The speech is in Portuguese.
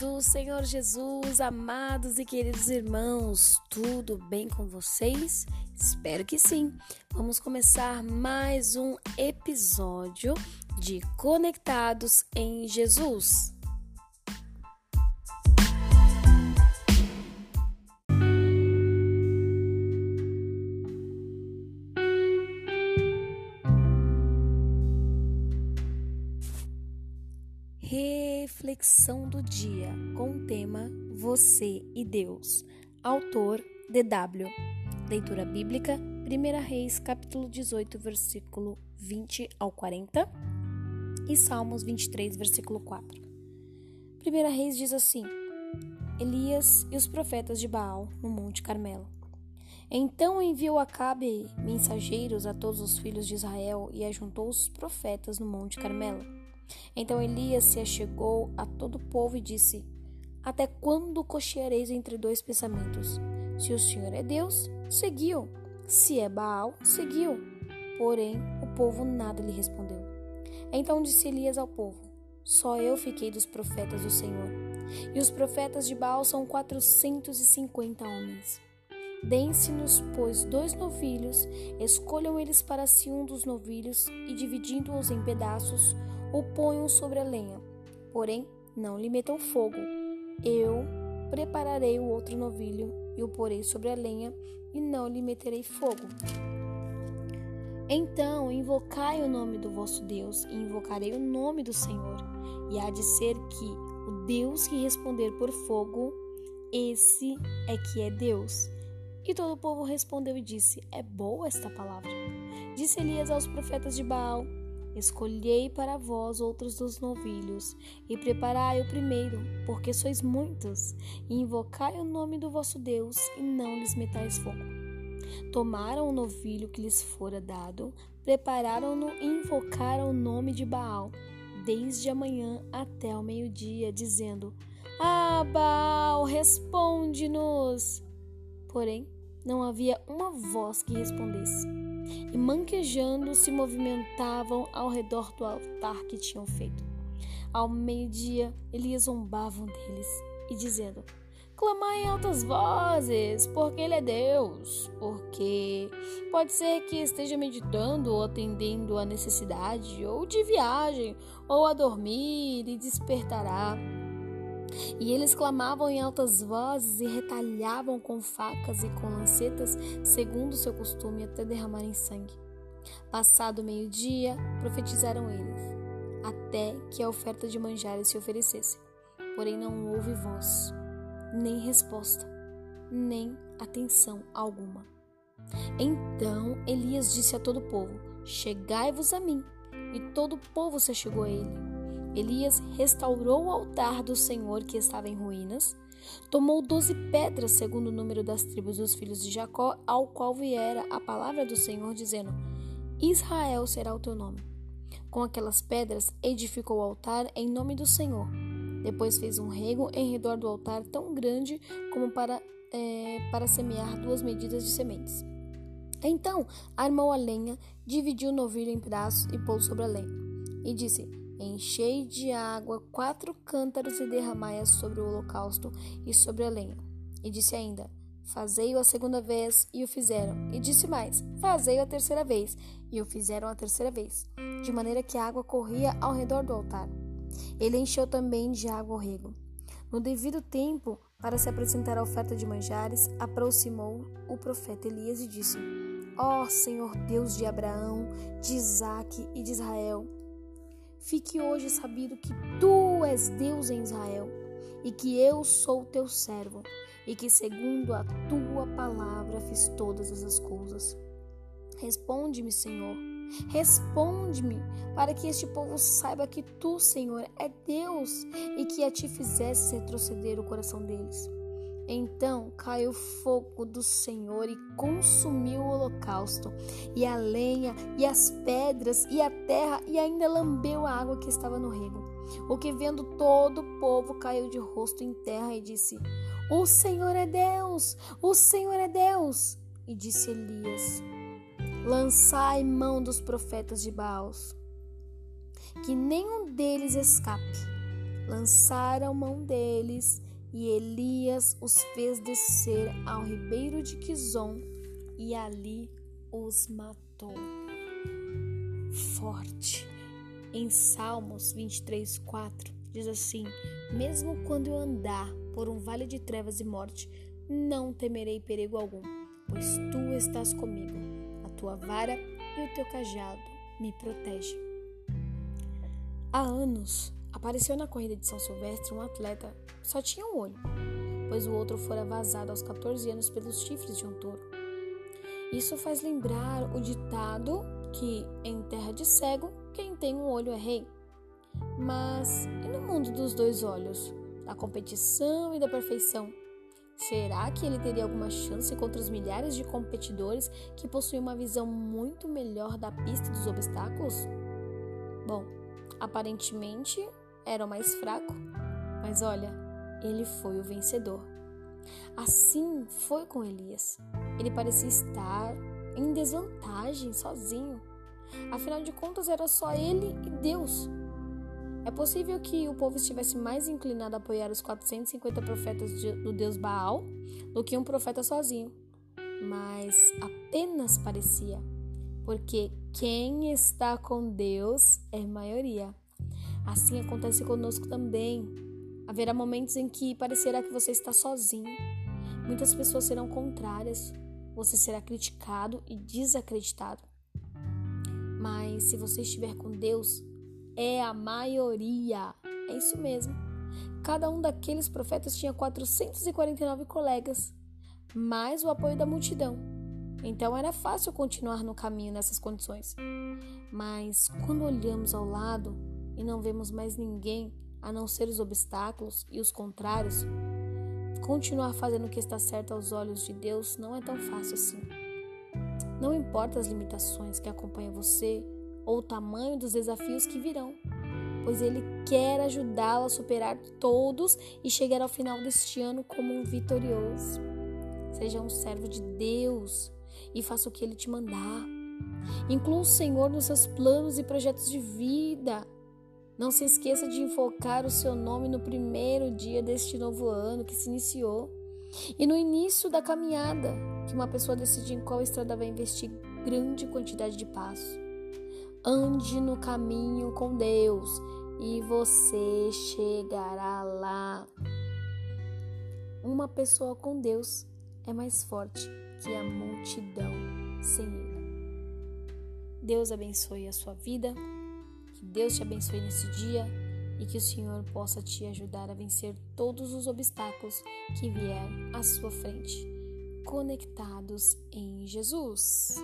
do Senhor Jesus, amados e queridos irmãos, tudo bem com vocês? Espero que sim. Vamos começar mais um episódio de Conectados em Jesus. Reflexão do dia com o tema Você e Deus. Autor DW. Leitura bíblica 1 Reis, capítulo 18, versículo 20 ao 40 e Salmos 23, versículo 4. 1 Reis diz assim: Elias e os profetas de Baal no Monte Carmelo. Então enviou Acabe mensageiros a todos os filhos de Israel e ajuntou os profetas no Monte Carmelo. Então Elias se achegou a todo o povo e disse: Até quando cocheareis entre dois pensamentos? Se o Senhor é Deus, seguiu. Se é Baal, seguiu. Porém, o povo nada lhe respondeu. Então disse Elias ao povo: Só eu fiquei dos profetas do Senhor. E os profetas de Baal são quatrocentos e cinquenta homens. Deem-se-nos, pois, dois novilhos, escolham eles para si um dos novilhos, e dividindo-os em pedaços, o ponham sobre a lenha. Porém, não lhe metam fogo. Eu prepararei o outro novilho e o porei sobre a lenha, e não lhe meterei fogo. Então invocai o nome do vosso Deus, e invocarei o nome do Senhor. E há de ser que o Deus que responder por fogo, esse é que é Deus. E todo o povo respondeu e disse: É boa esta palavra. Disse Elias aos profetas de Baal: Escolhei para vós outros dos novilhos, e preparai o primeiro, porque sois muitos, e invocai o nome do vosso Deus, e não lhes metais fogo. Tomaram o novilho que lhes fora dado, prepararam-no e invocaram o nome de Baal, desde a manhã até o meio-dia, dizendo: Ah, Baal, responde-nos! Porém, não havia uma voz que respondesse e, manquejando, se movimentavam ao redor do altar que tinham feito. Ao meio-dia, Elias zombavam deles e dizendo: Clamai em altas vozes, porque Ele é Deus. Porque pode ser que esteja meditando ou atendendo a necessidade, ou de viagem, ou a dormir e despertará. E eles clamavam em altas vozes e retalhavam com facas e com lancetas, segundo seu costume, até derramarem sangue. Passado meio-dia, profetizaram eles, até que a oferta de manjares se oferecesse. Porém não houve voz, nem resposta, nem atenção alguma. Então Elias disse a todo o povo: Chegai-vos a mim. E todo o povo se chegou a ele. Elias restaurou o altar do Senhor que estava em ruínas, tomou doze pedras, segundo o número das tribos dos filhos de Jacó, ao qual viera a palavra do Senhor, dizendo: Israel será o teu nome. Com aquelas pedras edificou o altar em nome do Senhor. Depois fez um rego em redor do altar tão grande como para, é, para semear duas medidas de sementes. Então armou a lenha, dividiu o novilho em pedaços e pôs sobre a lenha. E disse: Enchei de água quatro cântaros e derramai-a sobre o holocausto e sobre a lenha. E disse ainda: Fazei-o a segunda vez, e o fizeram. E disse mais: Fazei-o a terceira vez, e o fizeram a terceira vez, de maneira que a água corria ao redor do altar. Ele encheu também de água o rego. No devido tempo, para se apresentar a oferta de manjares, aproximou o profeta Elias e disse: Ó oh, Senhor Deus de Abraão, de Isaque e de Israel, Fique hoje sabido que tu és Deus em Israel e que eu sou teu servo e que segundo a tua palavra fiz todas essas coisas. Responde-me, Senhor. Responde-me, para que este povo saiba que tu, Senhor, é Deus e que a ti fizesse retroceder o coração deles. Então caiu fogo do Senhor e consumiu o holocausto, e a lenha, e as pedras, e a terra, e ainda lambeu a água que estava no rego. O que vendo todo o povo caiu de rosto em terra e disse: O Senhor é Deus! O Senhor é Deus! E disse Elias: Lançai mão dos profetas de Baal, que nenhum deles escape lançaram mão deles e Elias os fez descer ao ribeiro de Quizon e ali os matou. Forte. Em Salmos 23, 4 diz assim: Mesmo quando eu andar por um vale de trevas e morte, não temerei perigo algum, pois tu estás comigo. A tua vara e o teu cajado me protegem. Há anos apareceu na corrida de São Silvestre um atleta só tinha um olho, pois o outro fora vazado aos 14 anos pelos chifres de um touro. Isso faz lembrar o ditado que em terra de cego, quem tem um olho é rei. Mas e no mundo dos dois olhos, da competição e da perfeição? Será que ele teria alguma chance contra os milhares de competidores que possuem uma visão muito melhor da pista dos obstáculos? Bom, aparentemente era o mais fraco, mas olha, ele foi o vencedor. Assim foi com Elias. Ele parecia estar em desvantagem, sozinho. Afinal de contas, era só ele e Deus. É possível que o povo estivesse mais inclinado a apoiar os 450 profetas do deus Baal do que um profeta sozinho. Mas apenas parecia, porque quem está com Deus é maioria. Assim acontece conosco também. Haverá momentos em que parecerá que você está sozinho. Muitas pessoas serão contrárias. Você será criticado e desacreditado. Mas se você estiver com Deus, é a maioria. É isso mesmo. Cada um daqueles profetas tinha 449 colegas, mais o apoio da multidão. Então era fácil continuar no caminho nessas condições. Mas quando olhamos ao lado e não vemos mais ninguém a não ser os obstáculos e os contrários, continuar fazendo o que está certo aos olhos de Deus não é tão fácil assim. Não importa as limitações que acompanham você ou o tamanho dos desafios que virão, pois Ele quer ajudá-lo a superar todos e chegar ao final deste ano como um vitorioso. Seja um servo de Deus e faça o que Ele te mandar. Inclua o Senhor nos seus planos e projetos de vida. Não se esqueça de enfocar o seu nome no primeiro dia deste novo ano que se iniciou e no início da caminhada, que uma pessoa decide em qual estrada vai investir grande quantidade de passo. Ande no caminho com Deus e você chegará lá. Uma pessoa com Deus é mais forte que a multidão sem Ele. Deus abençoe a sua vida, que Deus te abençoe nesse dia e que o Senhor possa te ajudar a vencer todos os obstáculos que vier à sua frente, conectados em Jesus.